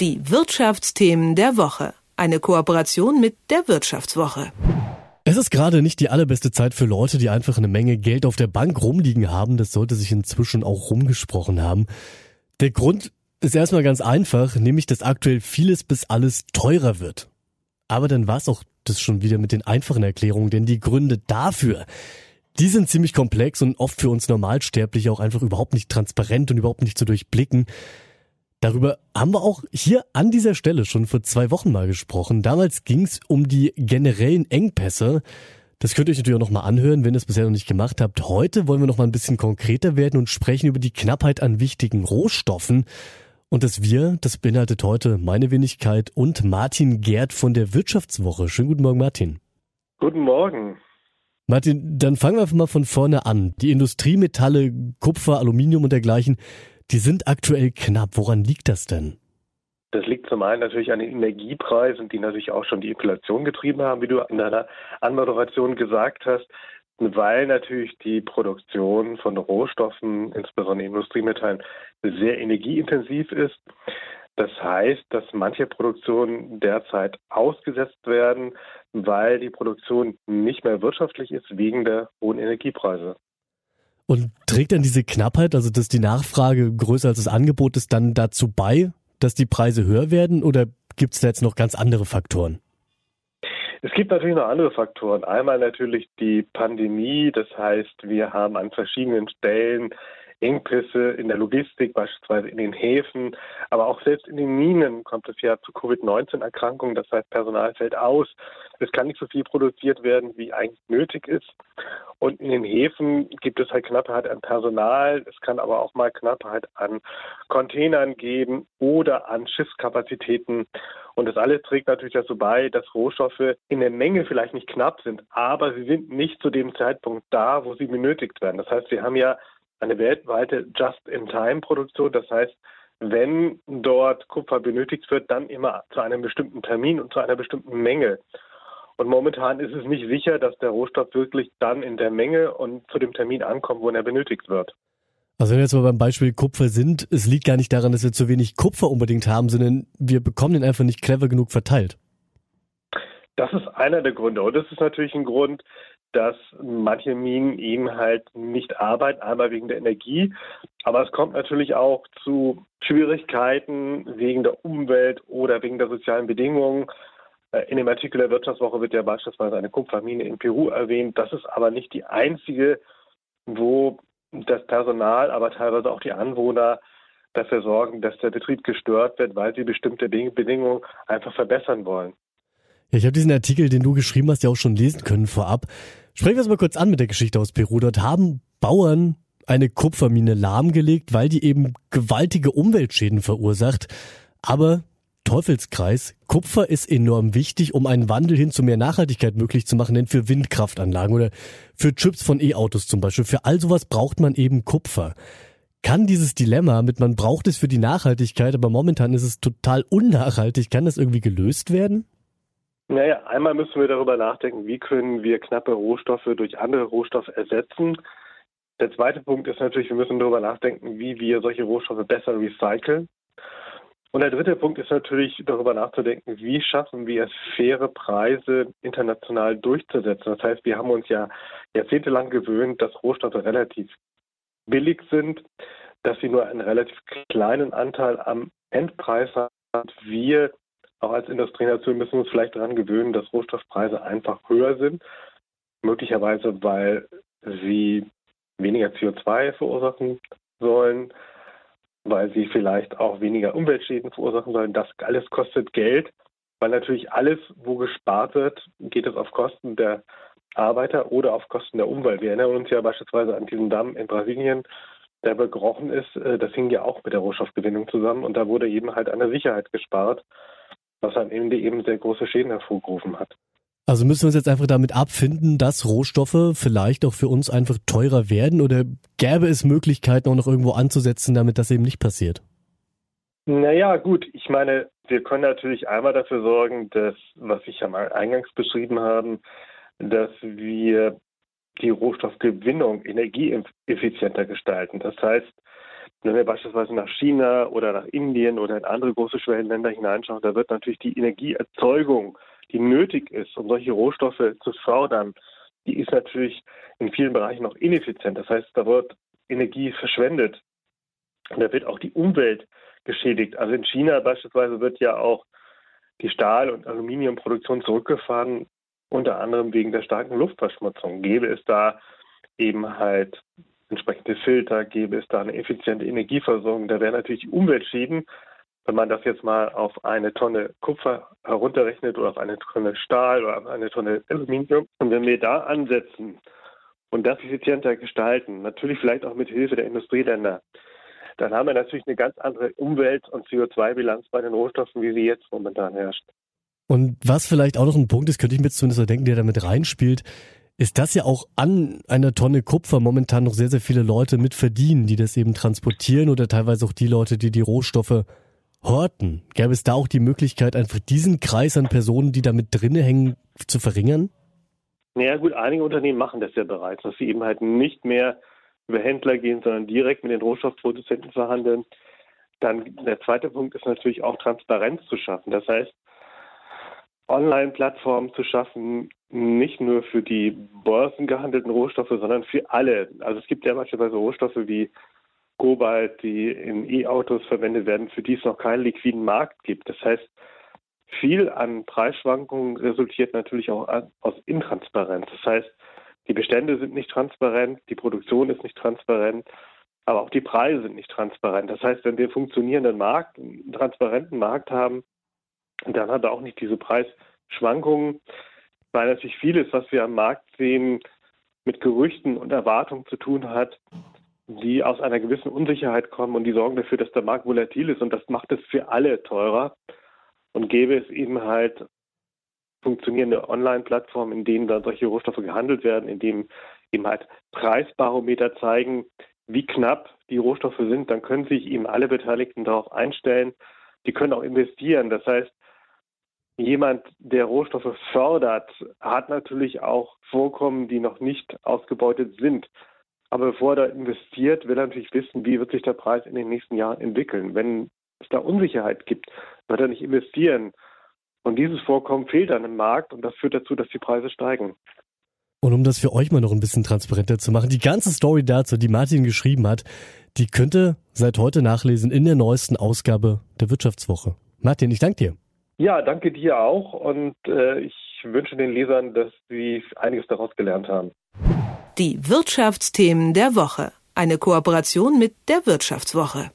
Die Wirtschaftsthemen der Woche. Eine Kooperation mit der Wirtschaftswoche. Es ist gerade nicht die allerbeste Zeit für Leute, die einfach eine Menge Geld auf der Bank rumliegen haben. Das sollte sich inzwischen auch rumgesprochen haben. Der Grund ist erstmal ganz einfach, nämlich dass aktuell vieles bis alles teurer wird. Aber dann war es auch das schon wieder mit den einfachen Erklärungen, denn die Gründe dafür, die sind ziemlich komplex und oft für uns Normalsterbliche auch einfach überhaupt nicht transparent und überhaupt nicht zu durchblicken. Darüber haben wir auch hier an dieser Stelle schon vor zwei Wochen mal gesprochen. Damals ging es um die generellen Engpässe. Das könnt ihr euch natürlich auch nochmal anhören, wenn ihr es bisher noch nicht gemacht habt. Heute wollen wir nochmal ein bisschen konkreter werden und sprechen über die Knappheit an wichtigen Rohstoffen. Und das Wir, das beinhaltet heute meine Wenigkeit und Martin Gerd von der Wirtschaftswoche. Schönen guten Morgen, Martin. Guten Morgen. Martin, dann fangen wir einfach mal von vorne an. Die Industriemetalle, Kupfer, Aluminium und dergleichen, die sind aktuell knapp. Woran liegt das denn? Das liegt zum einen natürlich an den Energiepreisen, die natürlich auch schon die Inflation getrieben haben, wie du in deiner Anmoderation gesagt hast weil natürlich die Produktion von Rohstoffen, insbesondere Industriemetallen, sehr energieintensiv ist. Das heißt, dass manche Produktionen derzeit ausgesetzt werden, weil die Produktion nicht mehr wirtschaftlich ist wegen der hohen Energiepreise. Und trägt dann diese Knappheit, also dass die Nachfrage größer als das Angebot ist, dann dazu bei, dass die Preise höher werden oder gibt es da jetzt noch ganz andere Faktoren? Es gibt natürlich noch andere Faktoren. Einmal natürlich die Pandemie. Das heißt, wir haben an verschiedenen Stellen Engpässe in der Logistik, beispielsweise in den Häfen, aber auch selbst in den Minen kommt es ja zu Covid-19-Erkrankungen. Das heißt, Personal fällt aus. Es kann nicht so viel produziert werden, wie eigentlich nötig ist. Und in den Häfen gibt es halt Knappheit an Personal. Es kann aber auch mal Knappheit an Containern geben oder an Schiffskapazitäten. Und das alles trägt natürlich dazu bei, dass Rohstoffe in der Menge vielleicht nicht knapp sind, aber sie sind nicht zu dem Zeitpunkt da, wo sie benötigt werden. Das heißt, wir haben ja eine weltweite Just-in-Time-Produktion. Das heißt, wenn dort Kupfer benötigt wird, dann immer zu einem bestimmten Termin und zu einer bestimmten Menge. Und momentan ist es nicht sicher, dass der Rohstoff wirklich dann in der Menge und zu dem Termin ankommt, wo er benötigt wird. Also wenn wir jetzt mal beim Beispiel Kupfer sind, es liegt gar nicht daran, dass wir zu wenig Kupfer unbedingt haben, sondern wir bekommen den einfach nicht clever genug verteilt. Das ist einer der Gründe. Und das ist natürlich ein Grund, dass manche Minen eben halt nicht arbeiten, einmal wegen der Energie, aber es kommt natürlich auch zu Schwierigkeiten wegen der Umwelt oder wegen der sozialen Bedingungen. Äh, in dem Artikel der Wirtschaftswoche wird ja beispielsweise eine Kupfermine in Peru erwähnt. Das ist aber nicht die einzige, wo das Personal, aber teilweise auch die Anwohner dafür sorgen, dass der Betrieb gestört wird, weil sie bestimmte Bedingungen einfach verbessern wollen. Ja, ich habe diesen Artikel, den du geschrieben hast, ja auch schon lesen können vorab. Sprechen wir es mal kurz an mit der Geschichte aus Peru. Dort haben Bauern eine Kupfermine lahmgelegt, weil die eben gewaltige Umweltschäden verursacht. Aber Teufelskreis. Kupfer ist enorm wichtig, um einen Wandel hin zu mehr Nachhaltigkeit möglich zu machen, denn für Windkraftanlagen oder für Chips von E-Autos zum Beispiel. Für all sowas braucht man eben Kupfer. Kann dieses Dilemma mit man braucht es für die Nachhaltigkeit, aber momentan ist es total unnachhaltig, kann das irgendwie gelöst werden? Naja, einmal müssen wir darüber nachdenken, wie können wir knappe Rohstoffe durch andere Rohstoffe ersetzen. Der zweite Punkt ist natürlich, wir müssen darüber nachdenken, wie wir solche Rohstoffe besser recyceln. Und der dritte Punkt ist natürlich darüber nachzudenken, wie schaffen wir es, faire Preise international durchzusetzen. Das heißt, wir haben uns ja jahrzehntelang gewöhnt, dass Rohstoffe relativ billig sind, dass sie nur einen relativ kleinen Anteil am Endpreis haben. Wir auch als Industrienation müssen uns vielleicht daran gewöhnen, dass Rohstoffpreise einfach höher sind. Möglicherweise, weil sie weniger CO2 verursachen sollen, weil sie vielleicht auch weniger Umweltschäden verursachen sollen. Das alles kostet Geld, weil natürlich alles, wo gespart wird, geht es auf Kosten der Arbeiter oder auf Kosten der Umwelt. Wir erinnern uns ja beispielsweise an diesen Damm in Brasilien, der begrochen ist. Äh, das hing ja auch mit der Rohstoffgewinnung zusammen und da wurde eben halt an der Sicherheit gespart, was am Ende eben sehr große Schäden hervorgerufen hat. Also müssen wir uns jetzt einfach damit abfinden, dass Rohstoffe vielleicht auch für uns einfach teurer werden oder gäbe es Möglichkeiten auch noch irgendwo anzusetzen, damit das eben nicht passiert? Naja, gut, ich meine, wir können natürlich einmal dafür sorgen, dass, was ich ja mal eingangs beschrieben haben, dass wir die Rohstoffgewinnung energieeffizienter gestalten. Das heißt, Wenn wir beispielsweise nach China oder nach Indien oder in andere große Schwellenländer hineinschauen, da wird natürlich die Energieerzeugung, die nötig ist, um solche Rohstoffe zu fördern, die ist natürlich in vielen Bereichen noch ineffizient. Das heißt, da wird Energie verschwendet. Und da wird auch die Umwelt geschädigt. Also in China beispielsweise wird ja auch die Stahl- und Aluminiumproduktion zurückgefahren, unter anderem wegen der starken Luftverschmutzung. Gäbe es da eben halt entsprechende Filter, gäbe es da eine effiziente Energieversorgung, da wären natürlich die Umweltschäden, wenn man das jetzt mal auf eine Tonne Kupfer herunterrechnet oder auf eine Tonne Stahl oder auf eine Tonne Aluminium. Und wenn wir da ansetzen und das effizienter gestalten, natürlich vielleicht auch mit Hilfe der Industrieländer, dann haben wir natürlich eine ganz andere Umwelt- und CO2-Bilanz bei den Rohstoffen, wie sie jetzt momentan herrscht. Und was vielleicht auch noch ein Punkt ist, könnte ich mir zumindest so denken, der damit reinspielt, ist, dass ja auch an einer Tonne Kupfer momentan noch sehr, sehr viele Leute mit verdienen, die das eben transportieren oder teilweise auch die Leute, die die Rohstoffe horten. Gäbe es da auch die Möglichkeit, einfach diesen Kreis an Personen, die da mit drinne hängen, zu verringern? Naja gut, einige Unternehmen machen das ja bereits, dass sie eben halt nicht mehr über Händler gehen, sondern direkt mit den Rohstoffproduzenten verhandeln. Dann der zweite Punkt ist natürlich auch Transparenz zu schaffen. Das heißt, Online-Plattformen zu schaffen, nicht nur für die börsengehandelten Rohstoffe, sondern für alle. Also es gibt ja beispielsweise Rohstoffe wie Kobalt, die in E-Autos verwendet werden, für die es noch keinen liquiden Markt gibt. Das heißt, viel an Preisschwankungen resultiert natürlich auch aus Intransparenz. Das heißt, die Bestände sind nicht transparent, die Produktion ist nicht transparent, aber auch die Preise sind nicht transparent. Das heißt, wenn wir einen funktionierenden Markt, einen transparenten Markt haben, dann hat er auch nicht diese Preisschwankungen, weil natürlich vieles, was wir am Markt sehen, mit Gerüchten und Erwartungen zu tun hat, die aus einer gewissen Unsicherheit kommen und die sorgen dafür, dass der Markt volatil ist und das macht es für alle teurer und gäbe es eben halt funktionierende Online-Plattformen, in denen dann solche Rohstoffe gehandelt werden, in denen eben halt Preisbarometer zeigen, wie knapp die Rohstoffe sind, dann können sich eben alle Beteiligten darauf einstellen. Die können auch investieren. Das heißt, jemand, der Rohstoffe fördert, hat natürlich auch Vorkommen, die noch nicht ausgebeutet sind. Aber bevor er investiert, will er natürlich wissen, wie wird sich der Preis in den nächsten Jahren entwickeln. Wenn es da Unsicherheit gibt, wird er nicht investieren. Und dieses Vorkommen fehlt dann im Markt und das führt dazu, dass die Preise steigen. Und um das für euch mal noch ein bisschen transparenter zu machen, die ganze Story dazu, die Martin geschrieben hat, die könnte seit heute nachlesen in der neuesten Ausgabe der Wirtschaftswoche. Martin, ich danke dir. Ja, danke dir auch und äh, ich wünsche den Lesern, dass sie einiges daraus gelernt haben. Die Wirtschaftsthemen der Woche. Eine Kooperation mit der Wirtschaftswoche.